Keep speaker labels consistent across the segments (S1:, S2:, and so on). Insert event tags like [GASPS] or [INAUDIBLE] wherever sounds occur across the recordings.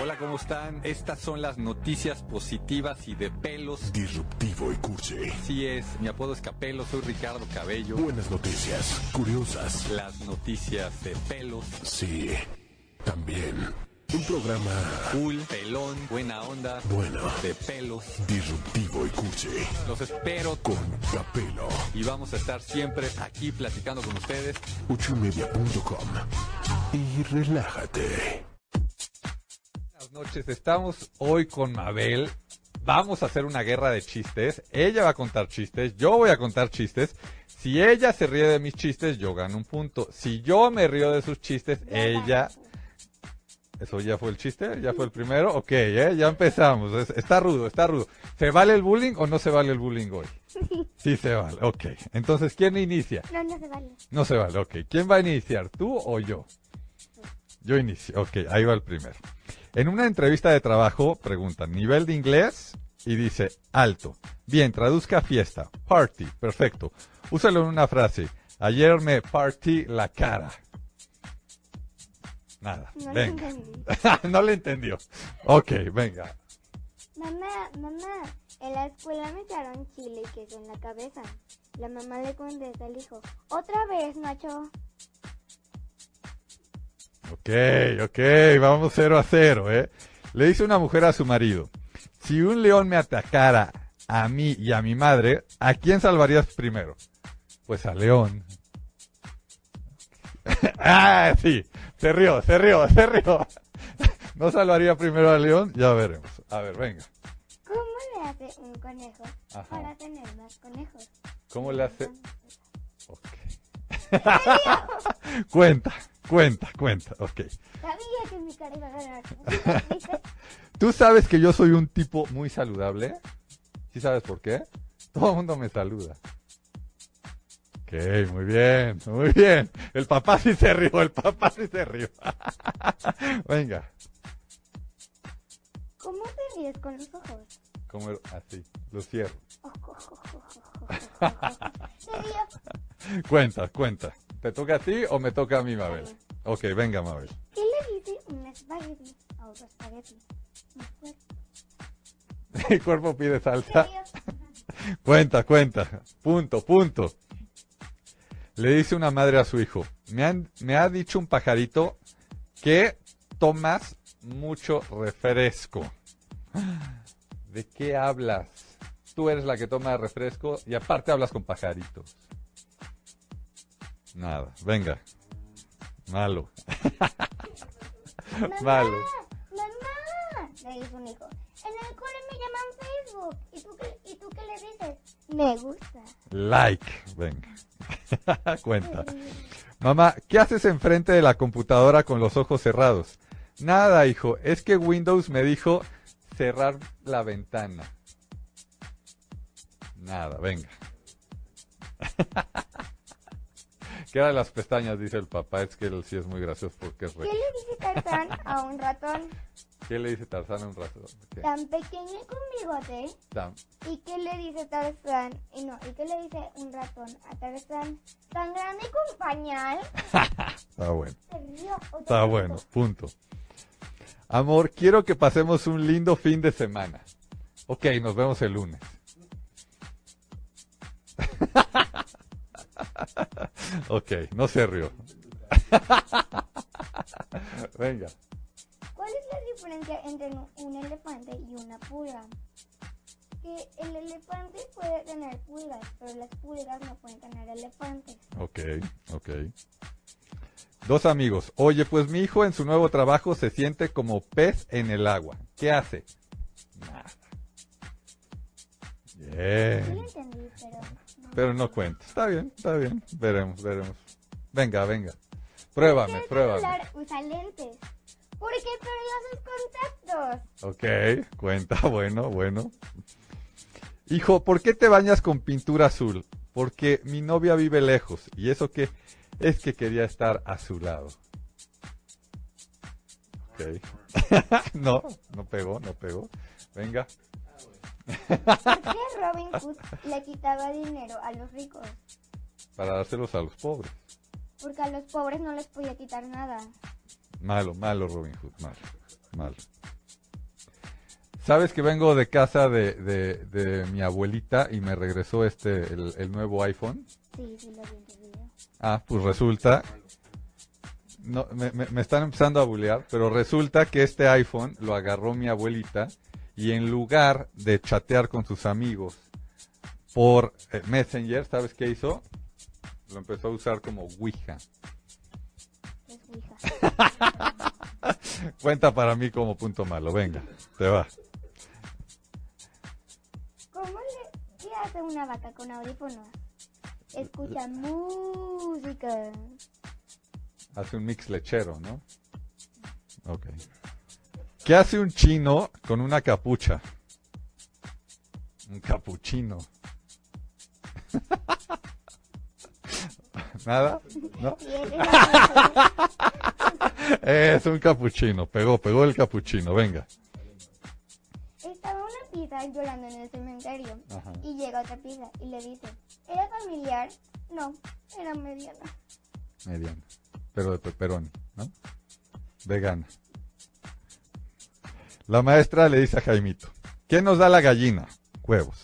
S1: Hola, ¿cómo están? Estas son las noticias positivas y de pelos.
S2: Disruptivo y cursi.
S1: Sí es, mi apodo es Capelo, soy Ricardo Cabello.
S2: Buenas noticias, curiosas.
S1: Las noticias de pelos.
S2: Sí, también. Un programa
S1: cool, pelón, buena onda,
S2: bueno,
S1: de pelos,
S2: disruptivo y cursi.
S1: Los espero
S2: con Capelo.
S1: Y vamos a estar siempre aquí platicando con ustedes.
S2: Uchimedia.com. Y relájate
S1: noches. Estamos hoy con Mabel. Vamos a hacer una guerra de chistes. Ella va a contar chistes, yo voy a contar chistes. Si ella se ríe de mis chistes, yo gano un punto. Si yo me río de sus chistes, ella... ¿Eso ya fue el chiste? ¿Ya fue el primero? Ok, ¿eh? ya empezamos. Está rudo, está rudo. ¿Se vale el bullying o no se vale el bullying hoy? [LAUGHS] Sí se vale, ok. Entonces, ¿quién inicia?
S3: No, no se vale.
S1: No se vale, ok. ¿Quién va a iniciar? ¿Tú o yo? Yo inicio, ok, ahí va el primero. En una entrevista de trabajo preguntan nivel de inglés y dice alto. Bien, traduzca fiesta. Party, perfecto. Úsalo en una frase. Ayer me partí la cara. Nada,
S3: no
S1: venga.
S3: Le [LAUGHS]
S1: no le entendió. Ok, venga.
S3: Mamá, mamá, en la escuela me echaron chile y queso en la cabeza. La mamá le contesta al hijo, otra vez, Nacho.
S1: Ok, ok, vamos cero a cero, ¿eh? Le dice una mujer a su marido, si un león me atacara a mí y a mi madre, ¿a quién salvarías primero? Pues al león. [LAUGHS] ah, sí, se rió, se rió, se rió. [LAUGHS] ¿No salvaría primero al león? Ya veremos. A ver, venga.
S3: ¿Cómo le hace un conejo para tener más conejos?
S1: ¿Cómo le hace? Ok. [LAUGHS] cuenta. Cuenta, cuenta, ok.
S3: Sabía que mi cara iba a ganar. [LAUGHS]
S1: ¿Tú sabes que yo soy un tipo muy saludable? ¿Sí sabes por qué? Todo el mundo me saluda. Ok, muy bien, muy bien. El papá sí se rió, el papá sí se rió. [LAUGHS] Venga.
S3: ¿Cómo te ríes con los ojos?
S1: Como así, los cierro. [LAUGHS] cuenta, cuenta. ¿Te toca a ti o me toca a mí, Mabel? Ok, venga, Mabel.
S3: ¿Qué le dice un espagueti a otro espagueti?
S1: El cuerpo pide salsa. [LAUGHS] cuenta, cuenta. Punto, punto. Le dice una madre a su hijo, me, han, me ha dicho un pajarito que tomas mucho refresco. [GASPS] ¿De qué hablas? Tú eres la que toma refresco y aparte hablas con pajaritos. Nada, venga. Malo. [LAUGHS]
S3: Mamá,
S1: Malo.
S3: Mamá, le dice un hijo. En el cole me llaman Facebook. ¿Y tú, qué, ¿Y tú qué le dices? Me gusta.
S1: Like. Venga. [LAUGHS] Cuenta. Mamá, ¿qué haces enfrente de la computadora con los ojos cerrados? Nada, hijo. Es que Windows me dijo cerrar la ventana. Nada, venga. [LAUGHS] ¿Qué era las pestañas? Dice el papá. Es que él sí es muy gracioso porque es
S3: ¿Qué le dice Tarzán a un ratón?
S1: ¿Qué le dice Tarzán a un ratón? ¿Qué?
S3: Tan pequeño y con bigote.
S1: Tan-
S3: ¿Y qué le dice Tarzán? Y no, ¿y qué le dice un ratón a Tarzán? Tan grande y con pañal. [LAUGHS]
S1: Está bueno. Está bueno. Punto. Amor, quiero que pasemos un lindo fin de semana. Ok, nos vemos el lunes. [LAUGHS] ok, no se rió. [LAUGHS] Venga.
S3: ¿Cuál es la diferencia entre un- elefante y una pulga? Que el elefante puede tener pulgas, pero las pulgas no pueden tener elefantes.
S1: Ok, ok. Dos amigos. Oye, pues mi hijo en su nuevo trabajo se siente como pez en el agua. ¿Qué hace? Nada.
S3: Sí
S1: Bien.
S3: lo entendí, pero...
S1: Pero no cuenta. Está bien, está bien. Veremos, veremos. Venga, venga. Pruébame,
S3: ¿Qué
S1: pruébame.
S3: celular usa lentes? Porque perdió sus contactos.
S1: Ok, cuenta, [LAUGHS] bueno, bueno. Hijo, ¿por qué te bañas con pintura azul? Porque mi novia vive lejos. ¿Y eso qué? Es que quería estar a su lado. Ok. [LAUGHS] no, no pegó, no pegó. Venga.
S3: ¿Por qué Robin Hood le quitaba dinero a los ricos?
S1: Para dárselos a los pobres.
S3: Porque a los pobres no les podía quitar nada.
S1: Malo, malo Robin Hood, malo, malo. Sabes que vengo de casa de, de, de mi abuelita y me regresó este, el, el nuevo iPhone.
S3: Sí, sí, lo vi en tu video.
S1: Ah, pues resulta. No, me, me- me están empezando a bulear, pero resulta que este iPhone lo agarró mi abuelita y en lugar de chatear con sus amigos por eh, Messenger, ¿sabes qué hizo? Lo empezó a usar como Ouija.
S3: Es Ouija. [LAUGHS]
S1: Cuenta para mí como punto malo, venga, te va.
S3: ¿Cómo le qué hace una vaca con audífonos? Escucha música.
S1: Hace un mix lechero, ¿no? Ok. ¿Qué hace un chino con una capucha? Un capuchino. [LAUGHS] ¿Nada? ¿No? [LAUGHS]
S3: Es
S1: un capuchino. Pegó, pegó el capuchino. Venga.
S3: Estaba una pizza llorando en el cementerio.
S1: Ajá.
S3: Y llega otra pizza y le dice, ¿era familiar? No, era mediana.
S1: Mediana. Pero de pepperoni, ¿no? Vegana. La maestra le dice a Jaimito, ¿qué nos da la gallina? Huevos.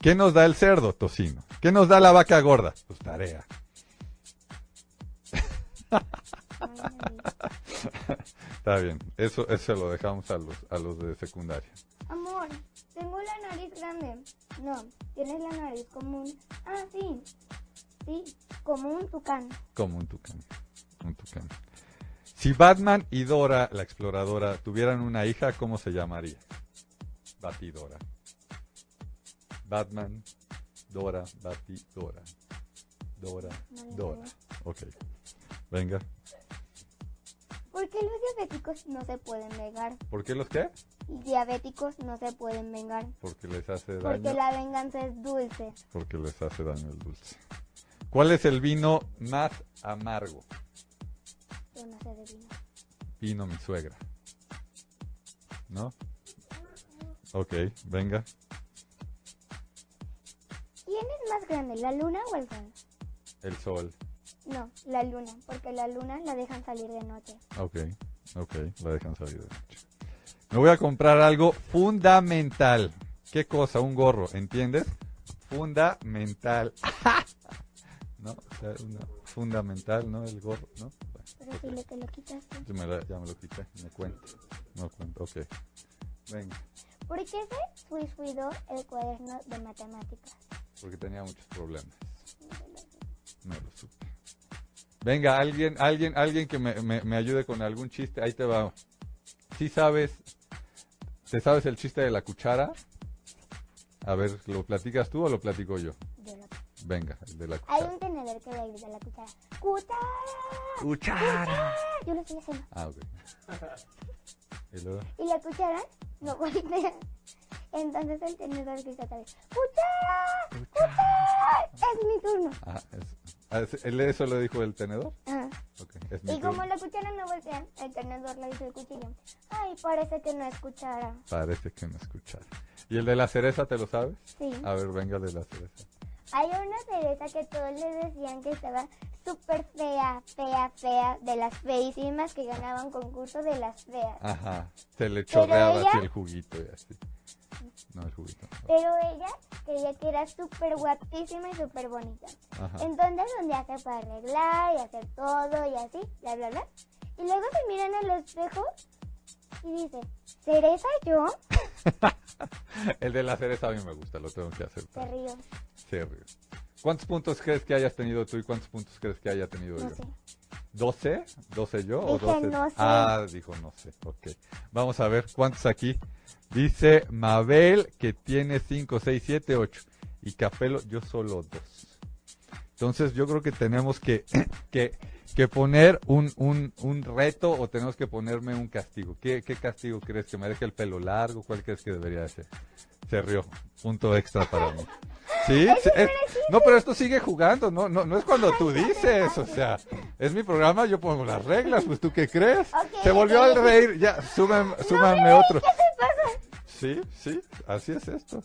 S1: ¿Qué nos da el cerdo? Tocino. ¿Qué nos da la vaca gorda? Pues tarea. [LAUGHS] Está bien. Eso, eso lo dejamos a los, a los de secundaria.
S3: Amor, tengo la nariz grande. No, tienes la nariz común. Ah, sí. Sí, como un tucán.
S1: Como un tucán. Un tucán. Si Batman y Dora, la exploradora, tuvieran una hija, ¿cómo se llamaría? Batidora. Batman, Dora, Batidora. Dora, Dora. Ok. Venga.
S3: ¿Por qué los diabéticos no se pueden vengar?
S1: ¿Por qué los qué?
S3: Diabéticos no se pueden vengar.
S1: Porque les hace
S3: Porque
S1: daño.
S3: la venganza es dulce.
S1: Porque les hace daño el dulce. ¿Cuál es el vino más amargo?
S3: Yo no sé de vino.
S1: Vino mi suegra. ¿No? Ok, venga.
S3: ¿Quién es más grande, la luna o el sol?
S1: El sol.
S3: No, la luna, porque la luna la dejan salir de noche.
S1: Ok, ok, la dejan salir de noche. Me voy a comprar algo fundamental. ¿Qué cosa? Un gorro, ¿entiendes? Fundamental. [LAUGHS] ¿No? O sea, una- fundamental, ¿no? El gorro, ¿no?
S3: Pero si le te lo quitaste.
S1: Yo me la- ya me lo quité, me cuento. No cuento, ok. Venga,
S3: ¿Por qué se suicidó el cuaderno de matemáticas?
S1: porque tenía muchos problemas. No lo supe. Venga, alguien, alguien, alguien que me, me- me ayude con algún chiste. Ahí te va. ¿Sí sabes? ¿Te sabes el chiste de la cuchara? A ver, ¿lo platicas tú o lo platico yo?
S3: Yo lo-
S1: Venga, el de la
S3: Hay
S1: cuchara.
S3: un tenedor que le grita a la cuchara. ¡Cuchara!
S1: ¡Cuchara!
S3: Yo lo estoy haciendo.
S1: Ah, ok. Y luego,
S3: Y la cuchara no golpea. [LAUGHS] Entonces el tenedor grita otra vez. ¡Cuchara! ¡Cuchara! Es mi turno.
S1: ah, es- ah, es- ¿él eso lo dijo el tenedor?
S3: Ah.
S1: Es mi
S3: Y como la cuchara no voltea, el tenedor le dice el cuchillo. Ay, parece que no es cuchara.
S1: Parece que no escuchara. ¿Y el de la cereza te lo sabes?
S3: Sí.
S1: A ver, venga el de la cereza.
S3: Hay una cereza que todos le decían que estaba súper fea, fea, fea, de las feísimas que ganaban concurso de las feas.
S1: Ajá, se le chorreaba
S3: ella-
S1: así el juguito y así. No, el juguito. no.
S3: Pero ella creía que era súper guapísima y súper bonita.
S1: Ajá.
S3: Entonces un día se fue a arreglar y hacer todo y así, bla, bla, bla. Y luego se mira en el espejo y dice, ¿cereza yo? [LAUGHS]
S1: el de la cereza a mí me gusta, lo tengo que
S3: Se
S1: aceptar.
S3: río.
S1: Sí, río. ¿Cuántos puntos crees que hayas tenido tú y cuántos puntos crees que haya tenido
S3: No
S1: yo?
S3: sé.
S1: ¿12? ¿12 yo o
S3: Dije
S1: 12?
S3: no sé.
S1: Ah, dijo no sé, ok. Vamos a ver cuántos aquí. Dice Mabel que tiene 5, 6, 7, 8. Y Capelo, yo solo dos. Entonces yo creo que tenemos que, [CLEARS THROAT] que, que poner un, un, un reto o tenemos que ponerme un castigo. ¿Qué, ¿Qué castigo crees? ¿Que me deje el pelo largo? ¿Cuál crees que debería ser? Se rió. Punto extra para mí. ¿Sí? sí, eh, no, pero esto sigue jugando, no, no, no es cuando tú dices, o sea, es mi programa, yo pongo las reglas, pues tú qué crees. Se volvió
S3: ok.
S1: a reír, ya, súbame, súbame otro.
S3: ¿Qué te pasa?
S1: Sí, sí, así es esto.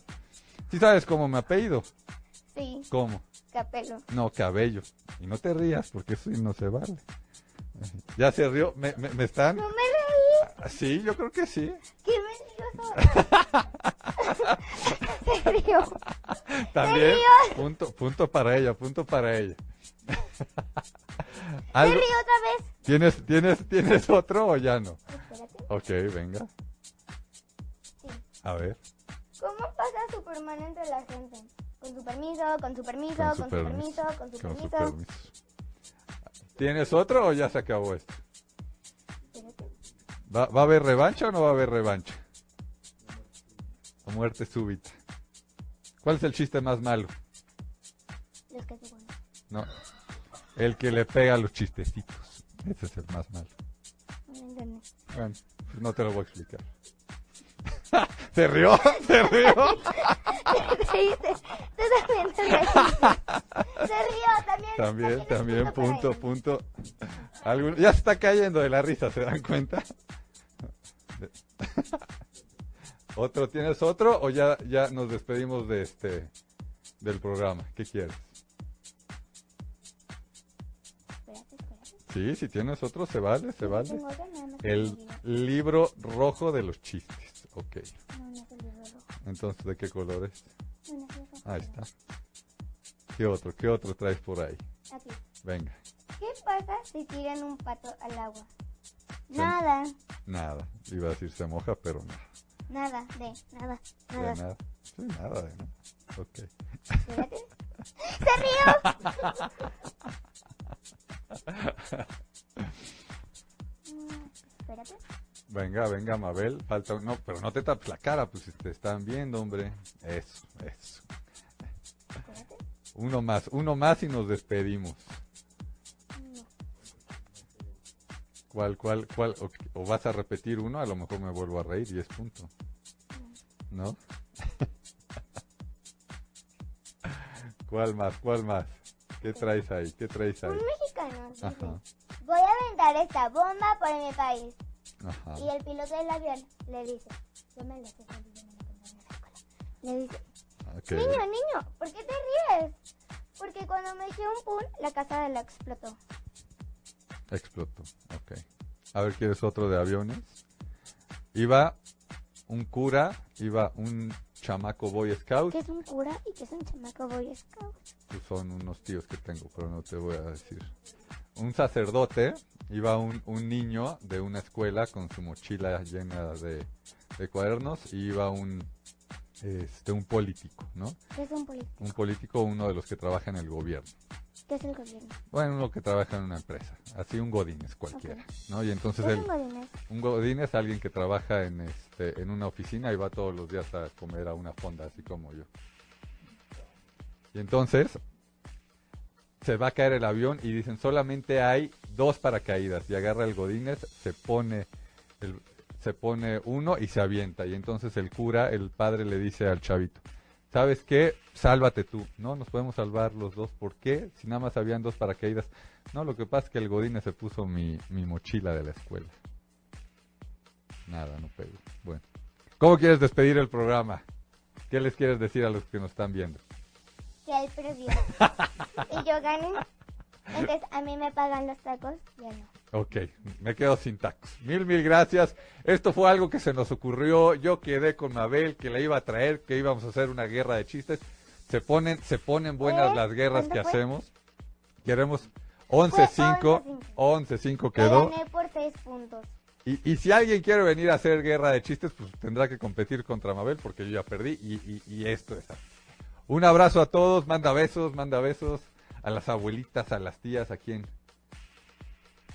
S1: ¿Sí sabes cómo me apellido?
S3: Sí,
S1: ¿Cómo?
S3: capelo.
S1: No, cabello. Y no te rías, porque eso no se vale. Ya se rió, me, me, me están...
S3: No me reí.
S1: Sí, yo creo que sí.
S3: Qué mentiroso. [LAUGHS] [LAUGHS] Se rió.
S1: También,
S3: río.
S1: punto, punto para ella, punto para ella.
S3: Se [LAUGHS]
S1: ¿Algo-
S3: rió otra vez.
S1: ¿Tienes, tienes, ¿Tienes otro o ya no?
S3: Espérate.
S1: Ok, venga.
S3: Sí.
S1: A ver.
S3: ¿Cómo pasa Superman entre la gente? Con su permiso, con su permiso,
S1: Con
S3: con,
S1: su
S3: su
S1: permiso,
S3: con su
S1: Con su
S3: permiso.
S1: ¿Tienes otro o ya se acabó esto?
S3: Espérate.
S1: ¿Va, ¿Va a haber revancha o no va a haber revancha? O muerte súbita. ¿Cuál es el chiste más malo?
S3: Los que se ponen.
S1: No. El que le pega los chistecitos. Ese es el más malo.
S3: No.
S1: Bueno, pues no te lo voy a explicar. [LAUGHS] se rió, se rió. [LAUGHS]
S3: Te reíste. Tú también te. Se rió también.
S1: También, punto, punto. Algún- Ya se está cayendo de la risa, ¿se dan cuenta? ¿Otro? ¿Tienes otro o ya, ya nos despedimos de este del programa? ¿Qué quieres?
S3: Espérate, espérate.
S1: Sí, si tienes otro, se vale, se vale.
S3: otro,
S1: El libro rojo de los chistes. Ok.
S3: No, no es el libro rojo.
S1: Entonces, ¿de qué color es?
S3: No.
S1: Ahí está. ¿Qué otro? ¿Qué otro traes por ahí?
S3: Aquí.
S1: Venga.
S3: ¿Qué pasa si tiran un pato al agua? Nada,
S1: Nada. Iba a decir se moja, pero nada.
S3: Nada, de nada,
S1: De
S3: nada.
S1: nada. Sí, nada de nada. Ok.
S3: ¡Se rió! Mm, Espérate.
S1: Venga, venga, Mabel. Falta un- No, pero no te tapes la cara, pues si te están viendo, hombre. Eso, eso.
S3: Espérate.
S1: Uno más, uno más y nos despedimos. ¿Cuál, cuál, cuál? O, o vas a repetir uno, a lo mejor me vuelvo a reír y es punto. ¿No? [LAUGHS] ¿Cuál más? ¿Cuál más? ¿Qué traes ahí? ¿Qué traes ahí?
S3: Un mexicano dice,
S1: Ajá.
S3: voy a aventar esta bomba por mi país.
S1: Ajá.
S3: Y el piloto del avión le dice, yo me sé, la escuela. Le dice,
S1: Ok.
S3: niño, niño, ¿por qué te ríes? Porque cuando me eché un pun, la casa de la explotó.
S1: Explotó. Ok. A ver, ¿quieres otro de aviones? Iba un cura, iba un chamaco Boy Scout.
S3: ¿Qué es un cura y qué es un chamaco Boy Scout?
S1: Pues son unos tíos que tengo, pero no te voy a decir. Un sacerdote, iba un, un niño de una escuela con su mochila llena de, de cuadernos y iba un, este, un político, ¿no?
S3: ¿Qué es un político?
S1: Un político, uno de los que trabaja en el gobierno.
S3: ¿Qué es el gobierno?
S1: Bueno, uno que trabaja en una empresa, así un godínez cualquiera, ¿no? Y entonces
S3: ¿Qué es
S1: él,
S3: un godinés?
S1: un godín es alguien que trabaja en este en una oficina y va todos los días a comer a una fonda, así como yo. Y entonces se va a caer el avión y dicen solamente hay dos paracaídas y agarra el godínez, se pone el, se pone uno y se avienta y entonces el cura, el padre le dice al chavito, ¿sabes qué? Sálvate tú. No, nos podemos salvar los dos. ¿Por qué? Si nada más habían dos paracaídas. No, lo que pasa es que el godínez se puso mi, mi mochila de la escuela. Nada, no pego. Bueno. ¿Cómo quieres despedir el programa? ¿Qué les quieres decir a los que nos están viendo?
S3: Que él perdió. [LAUGHS] y yo gané. Entonces a mí me pagan los tacos y a él no.
S1: Ok, me quedo sin tacos. Mil, mil gracias. Esto fue algo que se nos ocurrió. Yo quedé con Mabel que la iba a traer, que íbamos a hacer una guerra de chistes. Se ponen, se ponen buenas
S3: ¿Eh?
S1: las guerras que hacemos. Queremos 11-5.
S3: 11-5.
S1: 11-5
S3: Te
S1: quedó.
S3: gané por puntos.
S1: Y, y si alguien quiere venir a hacer guerra de chistes, pues tendrá que competir contra Mabel porque yo ya perdí y, y- y esto es así. Un abrazo a todos, manda besos, manda besos a las abuelitas, a las tías, a quién.